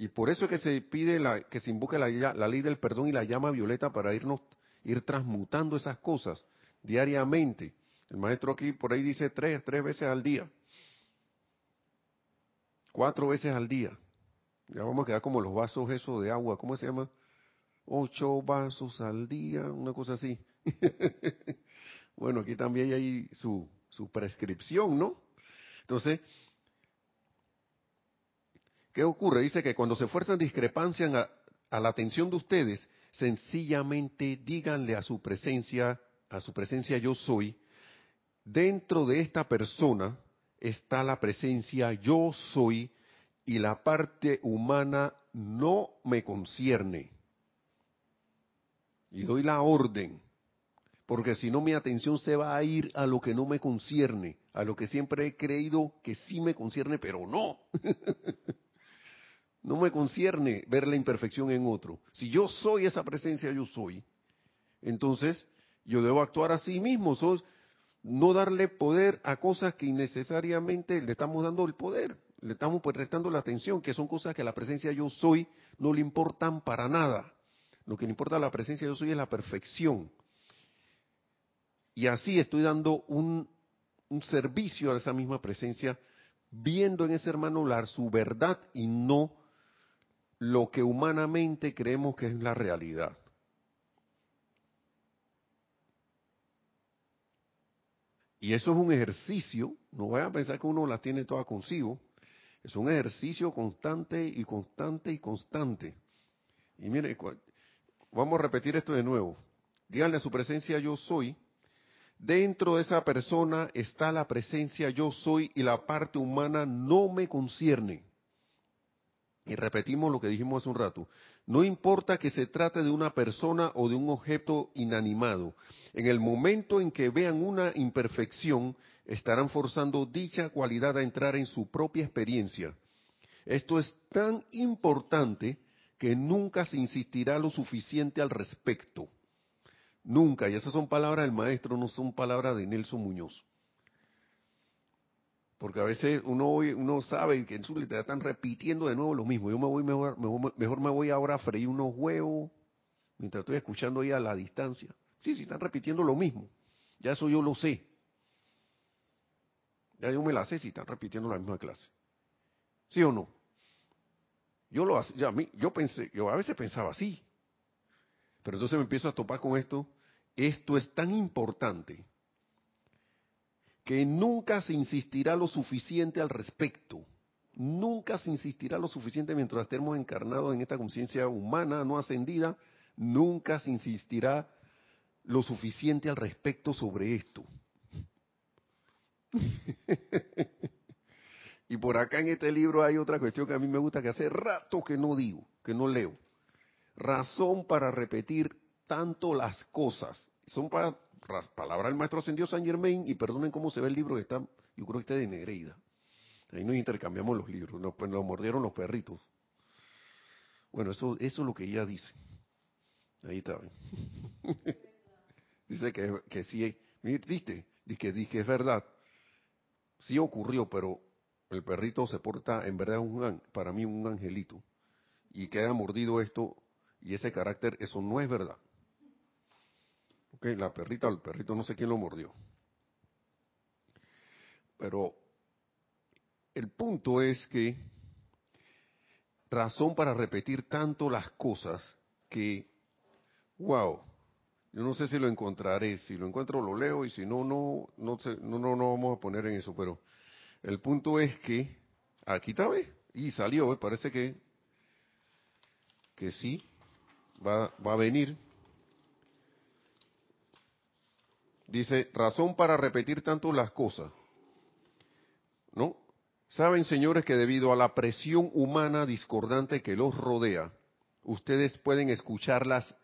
Y por eso es que se pide la, que se invoque la, la ley del perdón y la llama violeta para irnos, ir transmutando esas cosas diariamente. El maestro aquí por ahí dice tres, tres veces al día. Cuatro veces al día. Ya vamos a quedar como los vasos esos de agua, ¿cómo se llama? Ocho vasos al día, una cosa así. *laughs* bueno, aquí también hay su, su prescripción, ¿no? Entonces, ¿qué ocurre? Dice que cuando se fuerzan discrepancias a, a la atención de ustedes, sencillamente díganle a su presencia, a su presencia yo soy, dentro de esta persona está la presencia yo soy y la parte humana no me concierne. Y doy la orden, porque si no mi atención se va a ir a lo que no me concierne, a lo que siempre he creído que sí me concierne, pero no. *laughs* no me concierne ver la imperfección en otro. Si yo soy esa presencia, yo soy, entonces yo debo actuar así mismo, no darle poder a cosas que innecesariamente le estamos dando el poder le estamos pues prestando la atención, que son cosas que la presencia yo soy no le importan para nada. Lo que le importa a la presencia yo soy es la perfección. Y así estoy dando un, un servicio a esa misma presencia, viendo en ese hermano la, su verdad y no lo que humanamente creemos que es la realidad. Y eso es un ejercicio, no vayan a pensar que uno la tiene toda consigo, es un ejercicio constante y constante y constante. Y mire, vamos a repetir esto de nuevo. Díganle a su presencia yo soy. Dentro de esa persona está la presencia yo soy y la parte humana no me concierne. Y repetimos lo que dijimos hace un rato. No importa que se trate de una persona o de un objeto inanimado. En el momento en que vean una imperfección, estarán forzando dicha cualidad a entrar en su propia experiencia. Esto es tan importante que nunca se insistirá lo suficiente al respecto. Nunca, y esas son palabras del maestro, no son palabras de Nelson Muñoz. Porque a veces uno, uno sabe que en su literatura están repitiendo de nuevo lo mismo. Yo me voy mejor, mejor, me voy ahora a freír unos huevos mientras estoy escuchando ahí a la distancia. Sí, sí, están repitiendo lo mismo. Ya eso yo lo sé. Ya yo me la sé si están repitiendo la misma clase. ¿Sí o no? Yo lo ya, yo pensé, yo a veces pensaba así. Pero entonces me empiezo a topar con esto. Esto es tan importante que nunca se insistirá lo suficiente al respecto. Nunca se insistirá lo suficiente mientras estemos encarnados en esta conciencia humana no ascendida. Nunca se insistirá lo suficiente al respecto sobre esto. *laughs* y por acá en este libro hay otra cuestión que a mí me gusta que hace rato que no digo, que no leo razón para repetir tanto las cosas. Son para, palabras del maestro ascendió San Germain y perdonen cómo se ve el libro que está, yo creo que está de Nereida. Ahí nos intercambiamos los libros, nos, pues, nos mordieron los perritos. Bueno, eso, eso es lo que ella dice. Ahí está. *laughs* dice que, que sí, ¿viste? Dice que, que es verdad. Sí ocurrió, pero el perrito se porta en verdad un, para mí un angelito. Y que haya mordido esto y ese carácter, eso no es verdad. Ok, la perrita o el perrito, no sé quién lo mordió. Pero el punto es que razón para repetir tanto las cosas que, wow, yo no sé si lo encontraré, si lo encuentro lo leo y si no, no, no, no, no, no vamos a poner en eso, pero el punto es que, aquí está, y salió, parece que, que sí, va, va a venir. Dice, razón para repetir tanto las cosas. ¿No? Saben, señores, que debido a la presión humana discordante que los rodea, ustedes pueden escuchar las,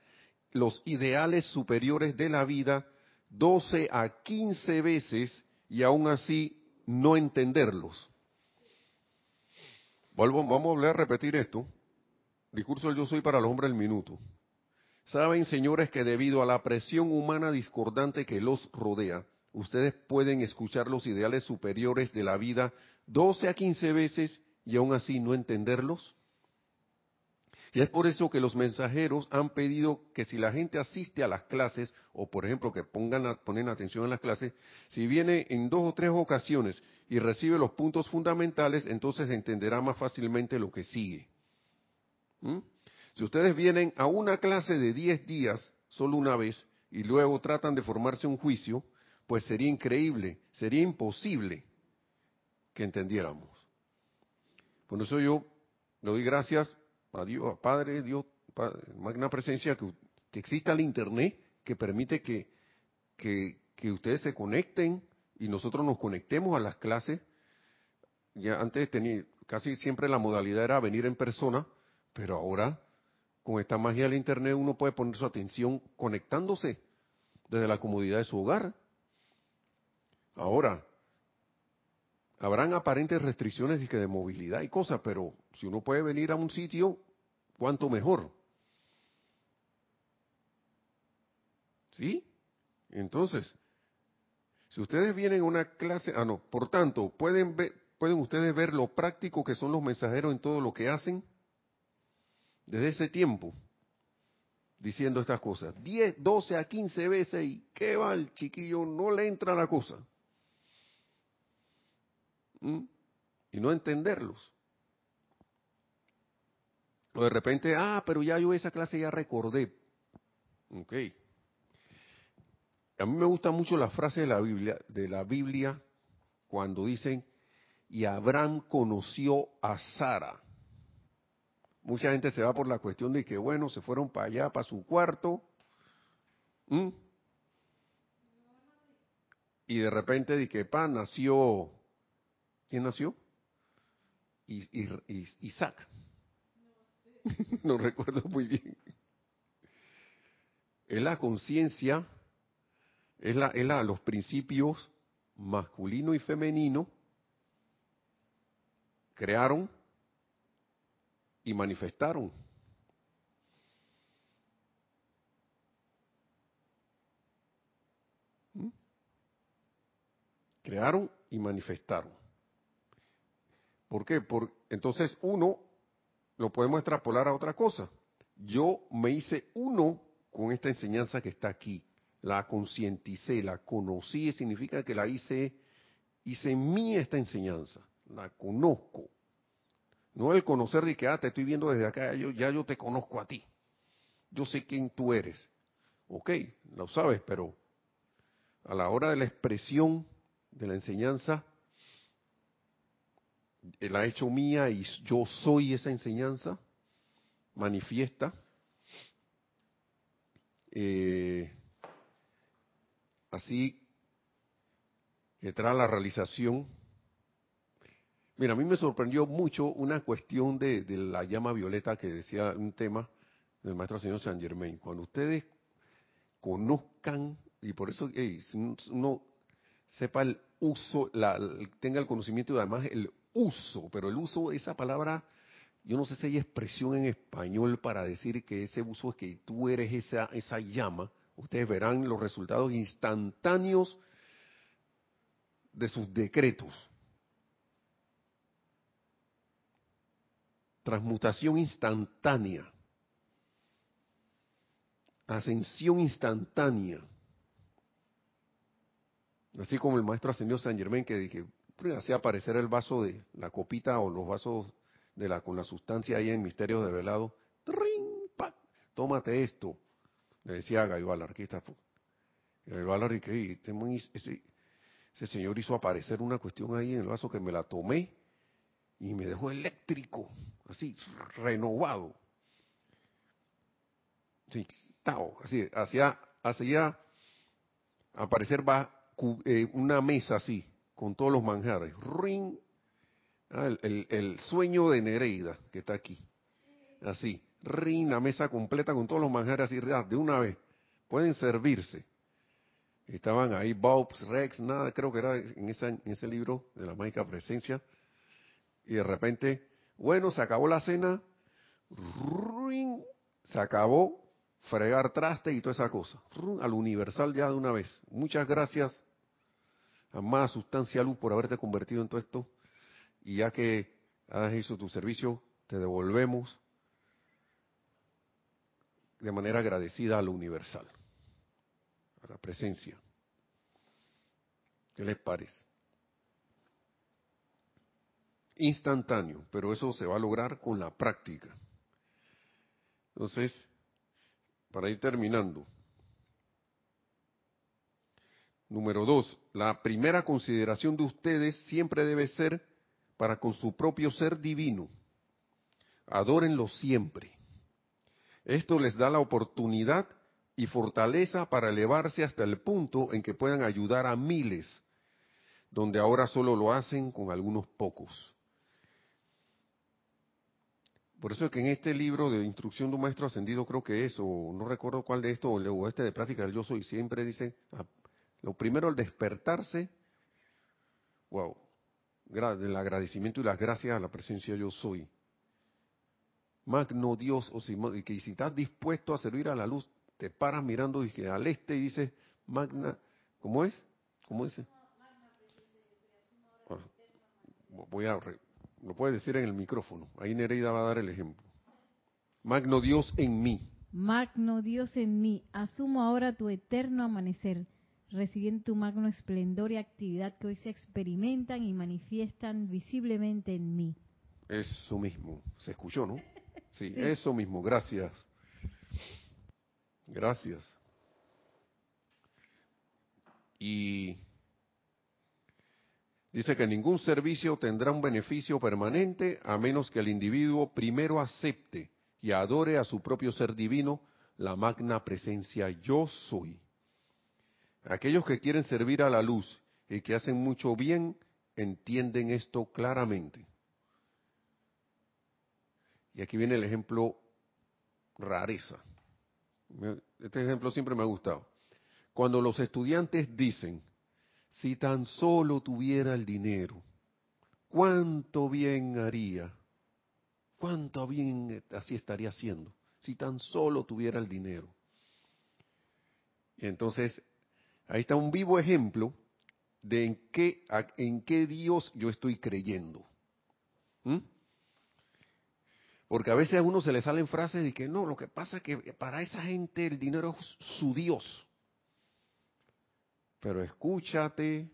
los ideales superiores de la vida 12 a 15 veces y aún así no entenderlos. vamos a volver a repetir esto. Discurso del yo soy para el hombre del minuto. Saben, señores, que debido a la presión humana discordante que los rodea, ustedes pueden escuchar los ideales superiores de la vida 12 a 15 veces y aún así no entenderlos. Y es por eso que los mensajeros han pedido que si la gente asiste a las clases, o por ejemplo que pongan ponen atención en las clases, si viene en dos o tres ocasiones y recibe los puntos fundamentales, entonces entenderá más fácilmente lo que sigue. ¿Mm? Si ustedes vienen a una clase de 10 días solo una vez y luego tratan de formarse un juicio, pues sería increíble, sería imposible que entendiéramos. Por eso yo le doy gracias a Dios, a Padre, Dios, magna presencia, que, exista el Internet que permite que, que, que ustedes se conecten y nosotros nos conectemos a las clases. Ya antes tenía, casi siempre la modalidad era venir en persona, pero ahora, con esta magia del Internet, uno puede poner su atención conectándose desde la comodidad de su hogar. Ahora, habrán aparentes restricciones de movilidad y cosas, pero si uno puede venir a un sitio, cuánto mejor. ¿Sí? Entonces, si ustedes vienen a una clase, ah no, por tanto, pueden ver, pueden ustedes ver lo práctico que son los mensajeros en todo lo que hacen desde ese tiempo diciendo estas cosas. 10, 12 a 15 veces y qué va el chiquillo, no le entra la cosa. ¿Mm? Y no entenderlos. O de repente, ah, pero ya yo esa clase ya recordé. Ok. A mí me gusta mucho la frase de la Biblia, de la Biblia cuando dicen, y Abraham conoció a Sara Mucha gente se va por la cuestión de que, bueno, se fueron para allá, para su cuarto. Y de repente de que, pa, nació, ¿quién nació? Isaac. *laughs* no recuerdo muy bien. Es la conciencia, es, la, es la, los principios masculino y femenino crearon y manifestaron. ¿Mm? Crearon y manifestaron. ¿Por qué? Por, entonces uno lo podemos extrapolar a otra cosa. Yo me hice uno con esta enseñanza que está aquí. La concienticé, la conocí, significa que la hice, hice en mí esta enseñanza. La conozco. No el conocer de que, ah, te estoy viendo desde acá, yo, ya yo te conozco a ti. Yo sé quién tú eres. Ok, lo sabes, pero a la hora de la expresión de la enseñanza, la ha hecho mía y yo soy esa enseñanza, manifiesta. Eh, así que trae la realización. Mira, a mí me sorprendió mucho una cuestión de, la llama violeta que decía un tema del maestro señor Saint Germain. Cuando ustedes conozcan, y por eso hey, uno sepa el uso, la, tenga el conocimiento y además el uso, pero el uso, esa palabra, yo no sé si hay expresión en español para decir que ese uso es que tú eres esa, esa llama. Ustedes verán los resultados instantáneos de sus decretos. Transmutación instantánea. Ascensión instantánea. Así como el maestro ascendió San Germán que dije, hacía aparecer el vaso de la copita o los vasos de la con la sustancia ahí en Misterios de Velado. Tómate esto. Le decía a Gaibalar, aquí está. Ese, ese señor hizo aparecer una cuestión ahí en el vaso que me la tomé y me dejó eléctrico, así, renovado. Sí, tao, así, hacía, hacía aparecer va, eh, una mesa así, con todos los manjares. Ring. Ah, el, sueño de Nereida, que está aquí. Así. Ring, la mesa completa con todos los manjares así, ah, de una vez. Pueden servirse. Estaban ahí Bobs, Rex, nada, creo que era en, en ese libro de la mágica presencia. Y de repente, bueno, se acabó la cena. Se acabó fregar traste y toda esa cosa. Al universal ya de una vez. Muchas gracias amada sustancia luz por haberte convertido en todo esto y ya que has hecho tu servicio, te devolvemos de manera agradecida a lo universal, a la presencia. ¿Qué les parece? Instantáneo, pero eso se va a lograr con la práctica. Entonces, para ir terminando, Número dos, la primera consideración de ustedes siempre debe ser para con su propio ser divino. Adórenlo siempre. Esto les da la oportunidad y fortaleza para elevarse hasta el punto en que puedan ayudar a miles, donde ahora solo lo hacen con algunos pocos. Por eso es que en este libro de instrucción de un maestro ascendido, creo que es, o no recuerdo cuál de estos, o este de práctica del yo soy, siempre dice, lo primero, el despertarse, wow, del agradecimiento y las gracias a la presencia yo soy. Magno Dios, o si, que si estás dispuesto a servir a la luz, te paras mirando y que al este y dices, Magna, ¿cómo es? ¿Cómo dice? Voy a, lo puedes decir en el micrófono. Ahí Nereida va a dar el ejemplo. Magno Dios en mí. Magno Dios en mí, asumo ahora tu eterno amanecer recibiendo tu magno esplendor y actividad que hoy se experimentan y manifiestan visiblemente en mí. Eso mismo, se escuchó, ¿no? *laughs* Sí, eso mismo, gracias. Gracias. Y Dice que ningún servicio tendrá un beneficio permanente a menos que el individuo primero acepte y adore a su propio ser divino, la magna presencia yo soy. Aquellos que quieren servir a la luz y que hacen mucho bien, entienden esto claramente. Y aquí viene el ejemplo rareza. Este ejemplo siempre me ha gustado. Cuando los estudiantes dicen, si tan solo tuviera el dinero, cuánto bien haría, cuánto bien así estaría haciendo, si tan solo tuviera el dinero. Entonces, ahí está un vivo ejemplo de en qué, en qué Dios yo estoy creyendo. ¿Mm? Porque a veces a uno se le salen frases de que no, lo que pasa es que para esa gente el dinero es su Dios. Pero escúchate,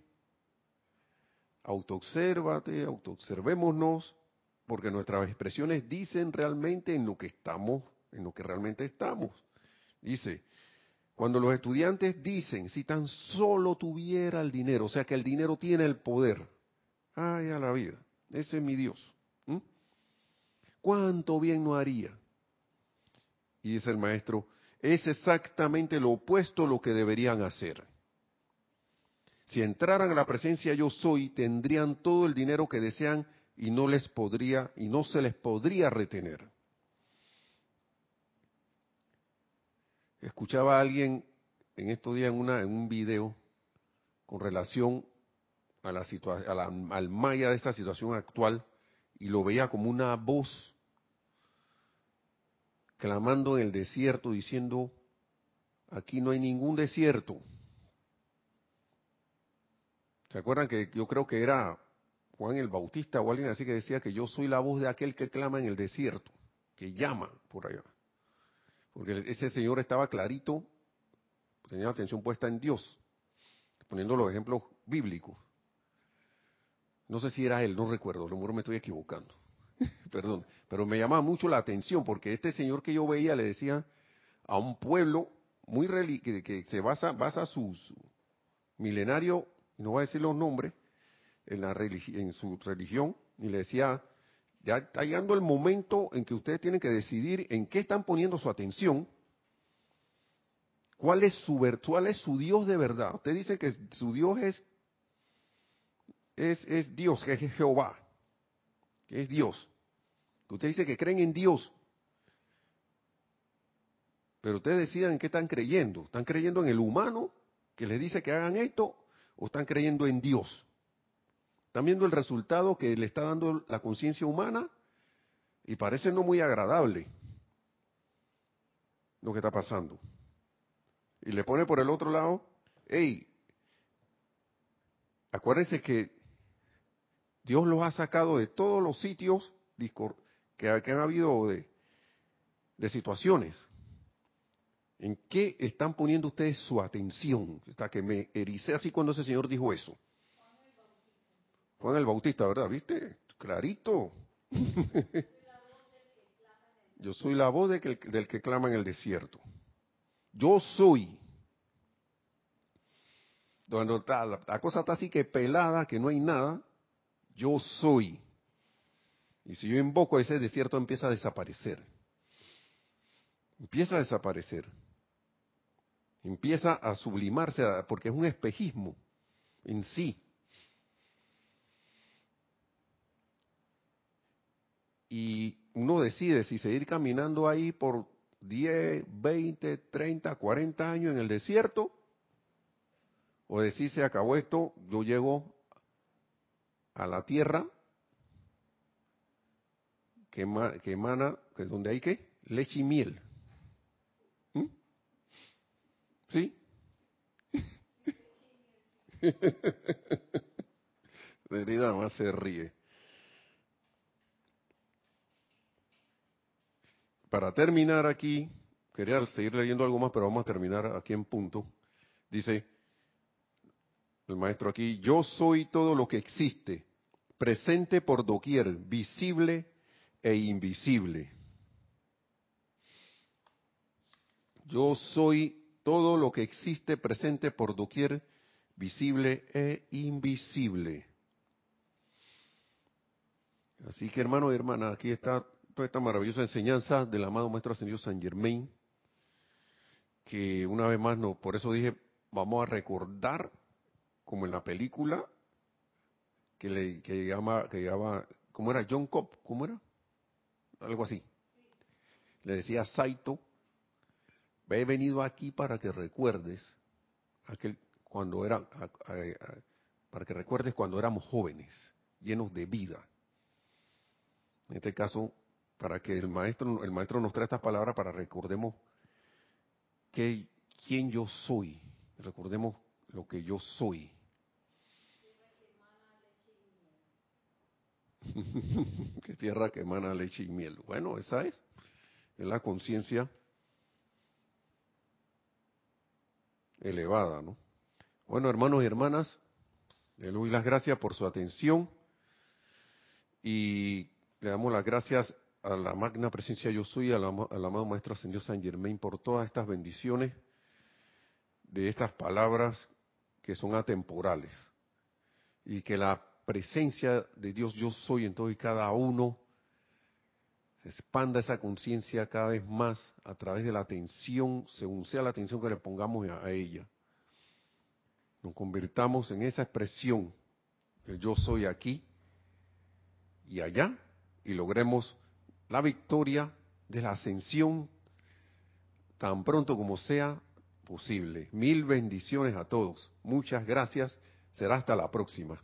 autoobsérvate, autoobservémonos, porque nuestras expresiones dicen realmente en lo que estamos, en lo que realmente estamos. Dice, cuando los estudiantes dicen, si tan solo tuviera el dinero, o sea que el dinero tiene el poder, ay a la vida, ese es mi Dios. ¿Cuánto bien no haría? Y dice el maestro, es exactamente lo opuesto a lo que deberían hacer. Si entraran a la presencia yo soy, tendrían todo el dinero que desean y no les podría y no se les podría retener. Escuchaba a alguien en estos días en, una, en un video con relación a la, a al maya de esta situación actual y lo veía como una voz clamando en el desierto diciendo, aquí no hay ningún desierto, ¿Se acuerdan que yo creo que era Juan el Bautista o alguien así que decía que yo soy la voz de aquel que clama en el desierto, que llama por allá? Porque ese señor estaba clarito, tenía la atención puesta en Dios, poniendo los ejemplos bíblicos. No sé si era él, no recuerdo, a lo mejor me estoy equivocando. *laughs* Perdón, pero me llamaba mucho la atención porque este señor que yo veía le decía a un pueblo muy que, que se basa, basa su, su milenario no voy a decir los nombres, en, la en su religión, y le decía, ya está llegando el momento en que ustedes tienen que decidir en qué están poniendo su atención, cuál es su, cuál es su Dios de verdad. Usted dice que su Dios es, es, es Dios, que es Jehová, que es Dios. Usted dice que creen en Dios. Pero ustedes decidan en qué están creyendo. ¿Están creyendo en el humano que les dice que hagan esto o están creyendo en Dios? ¿Están viendo el resultado que le está dando la conciencia humana? Y parece no muy agradable lo que está pasando. Y le pone por el otro lado, hey, acuérdense que Dios los ha sacado de todos los sitios que, han habido de, de situaciones. ¿En qué están poniendo ustedes su atención? Hasta que me ericé así cuando ese señor dijo eso. Juan el Bautista, ¿verdad? ¿Viste? Clarito. *laughs* Yo soy la voz del que clama en el desierto. Yo soy. Cuando la cosa está así que pelada, que no hay nada, yo soy. Y si yo invoco ese desierto empieza a desaparecer. Empieza a desaparecer empieza a sublimarse porque es un espejismo en sí. Y uno decide si seguir caminando ahí por 10, 20, 30, 40 años en el desierto o decir se acabó esto, yo llego a la tierra que, emana, que donde hay que leche y miel. ¿Sí? *laughs* Derrida más se ríe. Para terminar aquí, quería seguir leyendo algo más, pero vamos a terminar aquí en punto. Dice el maestro aquí, yo soy todo lo que existe, presente por doquier, visible e invisible. Yo soy todo lo que existe presente por doquier, visible e invisible. Así que hermano y hermana, aquí está toda esta maravillosa enseñanza del amado Maestro Ascendido San Germain, que una vez más, no, por eso dije, vamos a recordar, como en la película, que le que llama, que llama, ¿cómo era? John Cobb, ¿cómo era? Algo así. Le decía Saito, he venido aquí para que recuerdes aquel cuando era, para que recuerdes cuando éramos jóvenes, llenos de vida. En este caso, para que el maestro, el maestro nos trae estas palabras para recordemos que, quién yo soy, recordemos lo que yo soy. *laughs* que tierra que emana leche y miel. Bueno, esa es, es la conciencia elevada, ¿no? Bueno, hermanos y hermanas, le doy las gracias por su atención y le damos las gracias a la magna presencia yo soy, al, amado Maestro Señor San Germain por todas estas bendiciones de estas palabras que son atemporales y que la presencia de Dios yo soy en todo y cada uno se expanda esa conciencia cada vez más a través de la atención, según sea la atención que le pongamos a ella. Nos convirtamos en esa expresión, el yo soy aquí y allá, y logremos la victoria de la ascensión tan pronto como sea posible. Mil bendiciones a todos. Muchas gracias. Será hasta la próxima.